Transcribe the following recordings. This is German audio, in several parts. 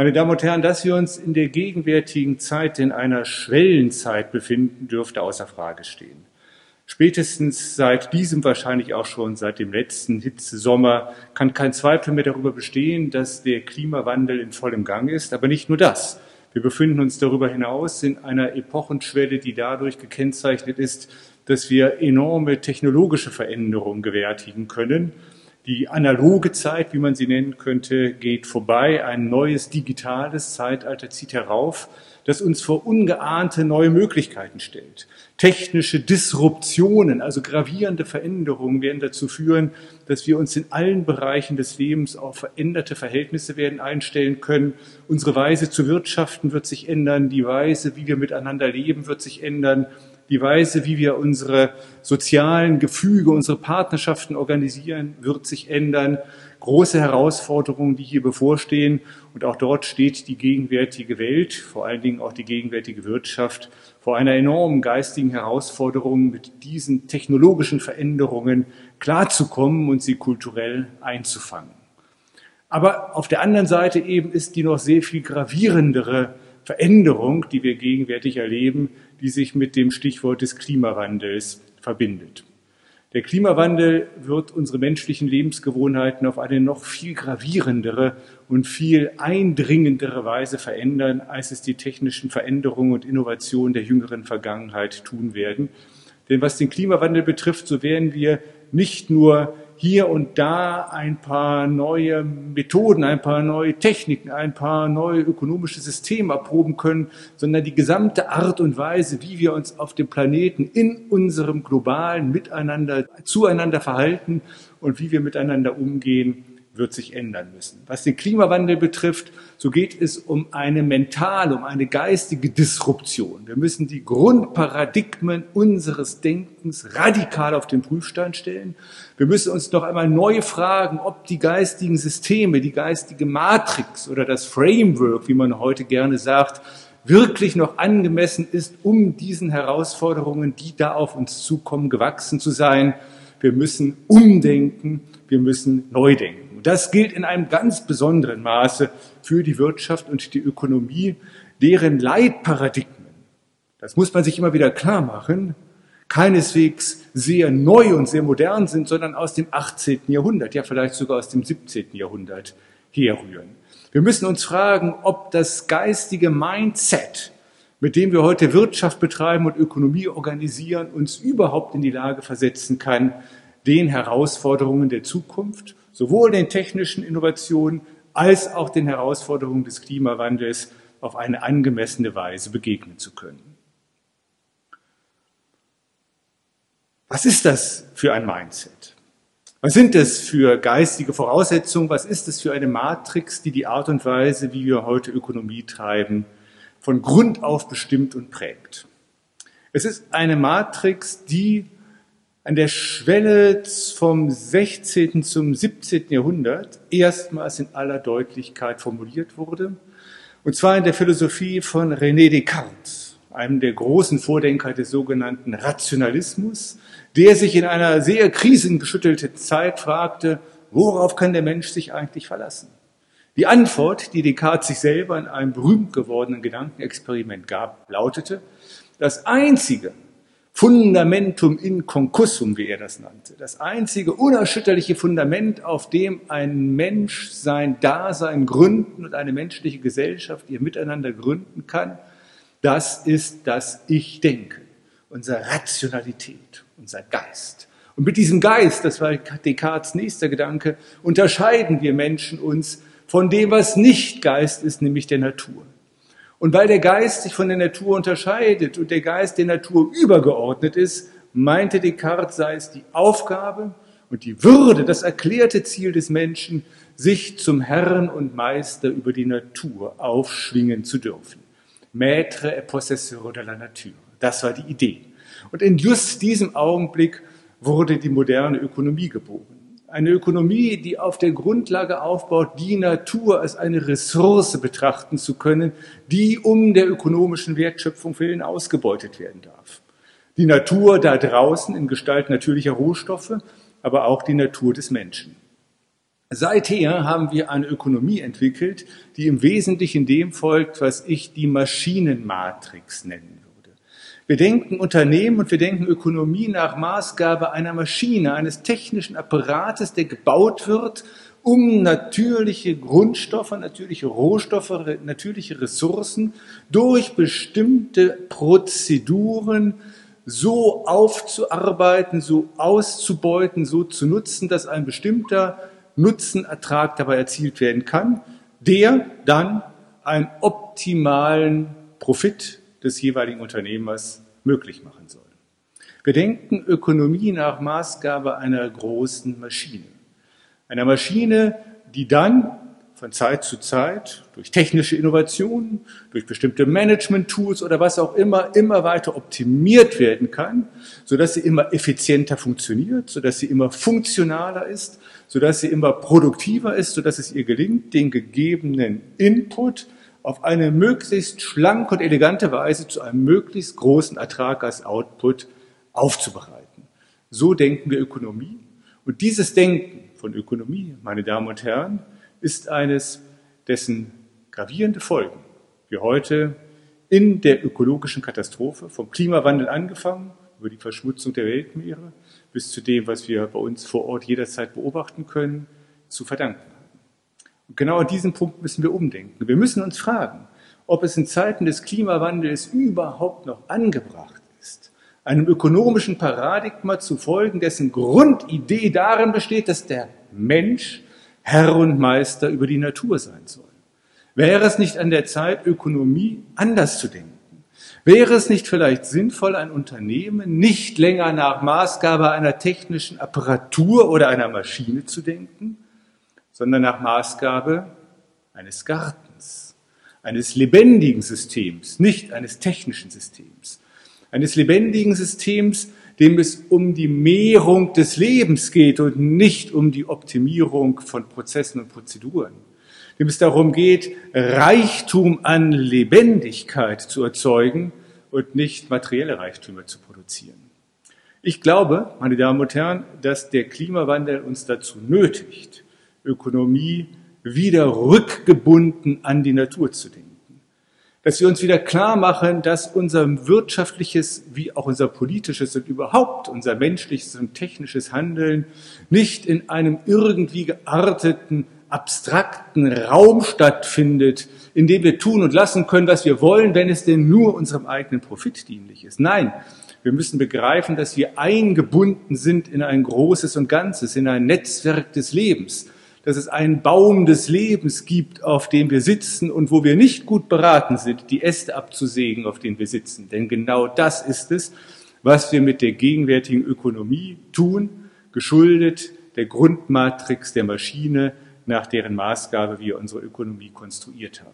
Meine Damen und Herren, dass wir uns in der gegenwärtigen Zeit in einer Schwellenzeit befinden, dürfte außer Frage stehen. Spätestens seit diesem, wahrscheinlich auch schon seit dem letzten Hitzesommer, kann kein Zweifel mehr darüber bestehen, dass der Klimawandel in vollem Gang ist. Aber nicht nur das. Wir befinden uns darüber hinaus in einer Epochenschwelle, die dadurch gekennzeichnet ist, dass wir enorme technologische Veränderungen gewärtigen können die analoge Zeit, wie man sie nennen könnte, geht vorbei. Ein neues digitales Zeitalter zieht herauf, das uns vor ungeahnte neue Möglichkeiten stellt. Technische Disruptionen, also gravierende Veränderungen werden dazu führen, dass wir uns in allen Bereichen des Lebens auf veränderte Verhältnisse werden einstellen können. Unsere Weise zu wirtschaften wird sich ändern, die Weise, wie wir miteinander leben, wird sich ändern die Weise, wie wir unsere sozialen Gefüge, unsere Partnerschaften organisieren, wird sich ändern. Große Herausforderungen, die hier bevorstehen. Und auch dort steht die gegenwärtige Welt, vor allen Dingen auch die gegenwärtige Wirtschaft, vor einer enormen geistigen Herausforderung, mit diesen technologischen Veränderungen klarzukommen und sie kulturell einzufangen. Aber auf der anderen Seite eben ist die noch sehr viel gravierendere Veränderung, die wir gegenwärtig erleben, die sich mit dem Stichwort des Klimawandels verbindet. Der Klimawandel wird unsere menschlichen Lebensgewohnheiten auf eine noch viel gravierendere und viel eindringendere Weise verändern, als es die technischen Veränderungen und Innovationen der jüngeren Vergangenheit tun werden. Denn was den Klimawandel betrifft, so werden wir nicht nur hier und da ein paar neue Methoden, ein paar neue Techniken, ein paar neue ökonomische Systeme erproben können, sondern die gesamte Art und Weise, wie wir uns auf dem Planeten in unserem globalen Miteinander zueinander verhalten und wie wir miteinander umgehen, wird sich ändern müssen. Was den Klimawandel betrifft, so geht es um eine mentale, um eine geistige Disruption. Wir müssen die Grundparadigmen unseres Denkens radikal auf den Prüfstand stellen. Wir müssen uns noch einmal neu fragen, ob die geistigen Systeme, die geistige Matrix oder das Framework, wie man heute gerne sagt, wirklich noch angemessen ist, um diesen Herausforderungen, die da auf uns zukommen, gewachsen zu sein. Wir müssen umdenken, wir müssen neu denken. Und das gilt in einem ganz besonderen Maße für die Wirtschaft und die Ökonomie, deren Leitparadigmen, das muss man sich immer wieder klar machen, keineswegs sehr neu und sehr modern sind, sondern aus dem 18. Jahrhundert, ja vielleicht sogar aus dem 17. Jahrhundert herrühren. Wir müssen uns fragen, ob das geistige Mindset, mit dem wir heute Wirtschaft betreiben und Ökonomie organisieren, uns überhaupt in die Lage versetzen kann, den Herausforderungen der Zukunft sowohl den technischen Innovationen als auch den Herausforderungen des Klimawandels auf eine angemessene Weise begegnen zu können. Was ist das für ein Mindset? Was sind das für geistige Voraussetzungen? Was ist das für eine Matrix, die die Art und Weise, wie wir heute Ökonomie treiben, von Grund auf bestimmt und prägt? Es ist eine Matrix, die an der Schwelle vom 16. zum 17. Jahrhundert erstmals in aller Deutlichkeit formuliert wurde. Und zwar in der Philosophie von René Descartes, einem der großen Vordenker des sogenannten Rationalismus, der sich in einer sehr krisengeschüttelten Zeit fragte, worauf kann der Mensch sich eigentlich verlassen? Die Antwort, die Descartes sich selber in einem berühmt gewordenen Gedankenexperiment gab, lautete, das Einzige, Fundamentum in concussum, wie er das nannte. Das einzige unerschütterliche Fundament, auf dem ein Mensch sein Dasein gründen und eine menschliche Gesellschaft ihr Miteinander gründen kann, das ist das Ich denke, unsere Rationalität, unser Geist. Und mit diesem Geist, das war Descartes nächster Gedanke, unterscheiden wir Menschen uns von dem, was nicht Geist ist, nämlich der Natur. Und weil der Geist sich von der Natur unterscheidet und der Geist der Natur übergeordnet ist, meinte Descartes, sei es die Aufgabe und die Würde, das erklärte Ziel des Menschen, sich zum Herrn und Meister über die Natur aufschwingen zu dürfen. Maître et possesseur de la nature. Das war die Idee. Und in just diesem Augenblick wurde die moderne Ökonomie geboren. Eine Ökonomie, die auf der Grundlage aufbaut, die Natur als eine Ressource betrachten zu können, die um der ökonomischen Wertschöpfung willen ausgebeutet werden darf. Die Natur da draußen in Gestalt natürlicher Rohstoffe, aber auch die Natur des Menschen. Seither haben wir eine Ökonomie entwickelt, die im Wesentlichen dem folgt, was ich die Maschinenmatrix nennen würde. Wir denken Unternehmen und wir denken Ökonomie nach Maßgabe einer Maschine, eines technischen Apparates, der gebaut wird, um natürliche Grundstoffe, natürliche Rohstoffe, natürliche Ressourcen durch bestimmte Prozeduren so aufzuarbeiten, so auszubeuten, so zu nutzen, dass ein bestimmter Nutzenertrag dabei erzielt werden kann, der dann einen optimalen Profit des jeweiligen Unternehmers möglich machen soll. Wir denken Ökonomie nach Maßgabe einer großen Maschine. Einer Maschine, die dann von Zeit zu Zeit durch technische Innovationen, durch bestimmte Management-Tools oder was auch immer immer weiter optimiert werden kann, sodass sie immer effizienter funktioniert, sodass sie immer funktionaler ist, sodass sie immer produktiver ist, sodass es ihr gelingt, den gegebenen Input auf eine möglichst schlanke und elegante Weise zu einem möglichst großen Ertrag als Output aufzubereiten. So denken wir Ökonomie. Und dieses Denken von Ökonomie, meine Damen und Herren, ist eines, dessen gravierende Folgen wir heute in der ökologischen Katastrophe, vom Klimawandel angefangen, über die Verschmutzung der Weltmeere, bis zu dem, was wir bei uns vor Ort jederzeit beobachten können, zu verdanken. Und genau an diesem Punkt müssen wir umdenken. Wir müssen uns fragen, ob es in Zeiten des Klimawandels überhaupt noch angebracht ist, einem ökonomischen Paradigma zu folgen, dessen Grundidee darin besteht, dass der Mensch Herr und Meister über die Natur sein soll. Wäre es nicht an der Zeit, Ökonomie anders zu denken? Wäre es nicht vielleicht sinnvoll, ein Unternehmen nicht länger nach Maßgabe einer technischen Apparatur oder einer Maschine zu denken, sondern nach Maßgabe eines Gartens, eines lebendigen Systems, nicht eines technischen Systems, eines lebendigen Systems, dem es um die Mehrung des Lebens geht und nicht um die Optimierung von Prozessen und Prozeduren. Dem es darum geht, Reichtum an Lebendigkeit zu erzeugen und nicht materielle Reichtümer zu produzieren. Ich glaube, meine Damen und Herren, dass der Klimawandel uns dazu nötigt, Ökonomie wieder rückgebunden an die Natur zu denken dass wir uns wieder klar machen, dass unser wirtschaftliches wie auch unser politisches und überhaupt unser menschliches und technisches Handeln nicht in einem irgendwie gearteten, abstrakten Raum stattfindet, in dem wir tun und lassen können, was wir wollen, wenn es denn nur unserem eigenen Profit dienlich ist. Nein, wir müssen begreifen, dass wir eingebunden sind in ein großes und Ganzes, in ein Netzwerk des Lebs dass es einen Baum des Lebens gibt, auf dem wir sitzen und wo wir nicht gut beraten sind, die Äste abzusägen, auf denen wir sitzen. Denn genau das ist es, was wir mit der gegenwärtigen Ökonomie tun, geschuldet der Grundmatrix der Maschine, nach deren Maßgabe wir unsere Ökonomie konstruiert haben.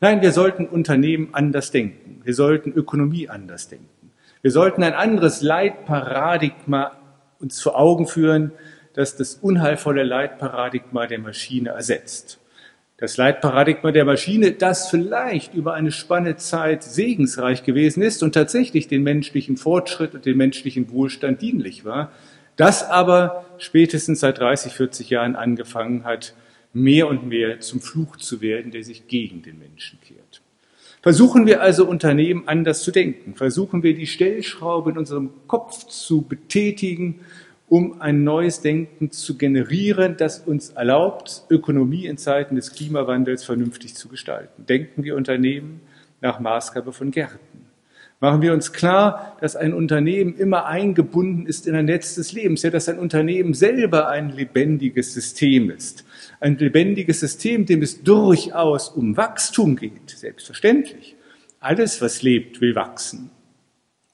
Nein, wir sollten Unternehmen anders denken. Wir sollten Ökonomie anders denken. Wir sollten ein anderes Leitparadigma uns vor Augen führen, das das unheilvolle Leitparadigma der Maschine ersetzt. Das Leitparadigma der Maschine, das vielleicht über eine Spanne Zeit segensreich gewesen ist und tatsächlich den menschlichen Fortschritt und den menschlichen Wohlstand dienlich war, das aber spätestens seit 30, 40 Jahren angefangen hat, mehr und mehr zum Fluch zu werden, der sich gegen den Menschen kehrt. Versuchen wir also Unternehmen anders zu denken. Versuchen wir die Stellschraube in unserem Kopf zu betätigen um ein neues Denken zu generieren, das uns erlaubt, Ökonomie in Zeiten des Klimawandels vernünftig zu gestalten. Denken wir Unternehmen nach Maßgabe von Gärten. Machen wir uns klar, dass ein Unternehmen immer eingebunden ist in ein Netz des Lebens, ja, dass ein Unternehmen selber ein lebendiges System ist. Ein lebendiges System, dem es durchaus um Wachstum geht, selbstverständlich. Alles, was lebt, will wachsen.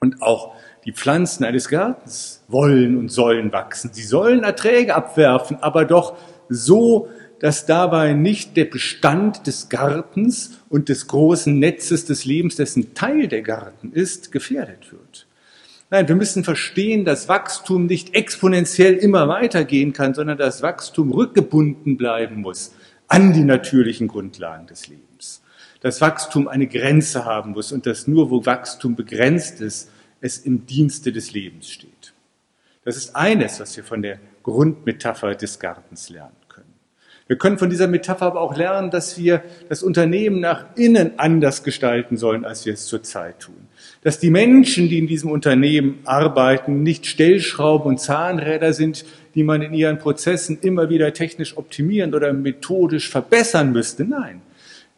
Und auch die Pflanzen eines Gartens wollen und sollen wachsen. Sie sollen Erträge abwerfen, aber doch so, dass dabei nicht der Bestand des Gartens und des großen Netzes des Lebens, dessen Teil der Garten ist, gefährdet wird. Nein, wir müssen verstehen, dass Wachstum nicht exponentiell immer weitergehen kann, sondern dass Wachstum rückgebunden bleiben muss an die natürlichen Grundlagen des Lebens. Dass Wachstum eine Grenze haben muss und dass nur wo Wachstum begrenzt ist, es im Dienste des Lebens steht. Das ist eines, was wir von der Grundmetapher des Gartens lernen können. Wir können von dieser Metapher aber auch lernen, dass wir das Unternehmen nach innen anders gestalten sollen, als wir es zurzeit tun. Dass die Menschen, die in diesem Unternehmen arbeiten, nicht Stellschrauben und Zahnräder sind, die man in ihren Prozessen immer wieder technisch optimieren oder methodisch verbessern müsste. Nein,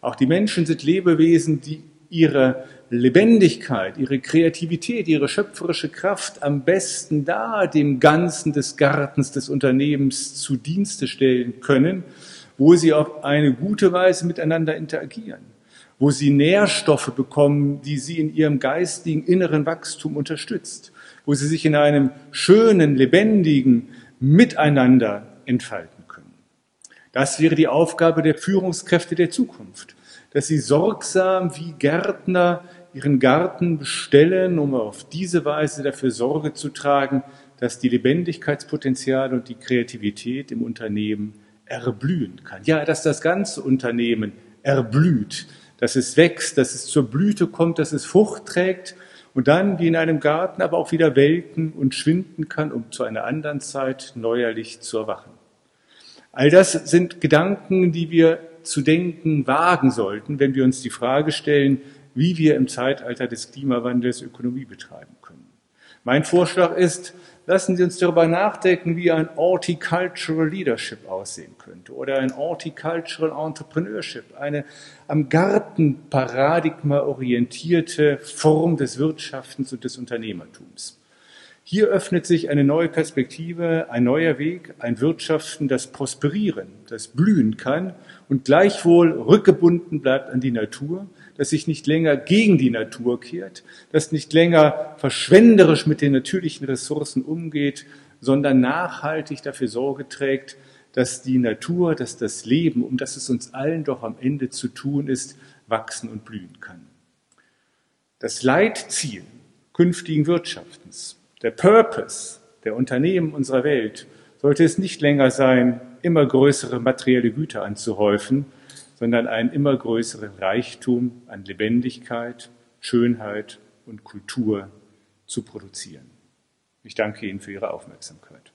auch die Menschen sind Lebewesen, die ihre Lebendigkeit, ihre Kreativität, ihre schöpferische Kraft am besten da dem Ganzen des Gartens des Unternehmens zu Dienste stellen können, wo sie auf eine gute Weise miteinander interagieren, wo sie Nährstoffe bekommen, die sie in ihrem geistigen inneren Wachstum unterstützt, wo sie sich in einem schönen, lebendigen Miteinander entfalten können. Das wäre die Aufgabe der Führungskräfte der Zukunft, dass sie sorgsam wie Gärtner ihren Garten bestellen, um auf diese Weise dafür Sorge zu tragen, dass die Lebendigkeitspotenziale und die Kreativität im Unternehmen erblühen kann. Ja, dass das ganze Unternehmen erblüht, dass es wächst, dass es zur Blüte kommt, dass es Frucht trägt und dann wie in einem Garten aber auch wieder welken und schwinden kann, um zu einer anderen Zeit neuerlich zu erwachen. All das sind Gedanken, die wir zu denken wagen sollten, wenn wir uns die Frage stellen, wie wir im Zeitalter des Klimawandels Ökonomie betreiben können. Mein Vorschlag ist, lassen Sie uns darüber nachdenken, wie ein Horticultural Leadership aussehen könnte oder ein Horticultural Entrepreneurship, eine am Gartenparadigma orientierte Form des Wirtschaftens und des Unternehmertums. Hier öffnet sich eine neue Perspektive, ein neuer Weg, ein Wirtschaften, das prosperieren, das blühen kann und gleichwohl rückgebunden bleibt an die Natur, das sich nicht länger gegen die Natur kehrt, das nicht länger verschwenderisch mit den natürlichen Ressourcen umgeht, sondern nachhaltig dafür Sorge trägt, dass die Natur, dass das Leben, um das es uns allen doch am Ende zu tun ist, wachsen und blühen kann. Das Leitziel künftigen Wirtschaftens, der Purpose der Unternehmen unserer Welt sollte es nicht länger sein, immer größere materielle Güter anzuhäufen, sondern einen immer größeren Reichtum an Lebendigkeit, Schönheit und Kultur zu produzieren. Ich danke Ihnen für Ihre Aufmerksamkeit.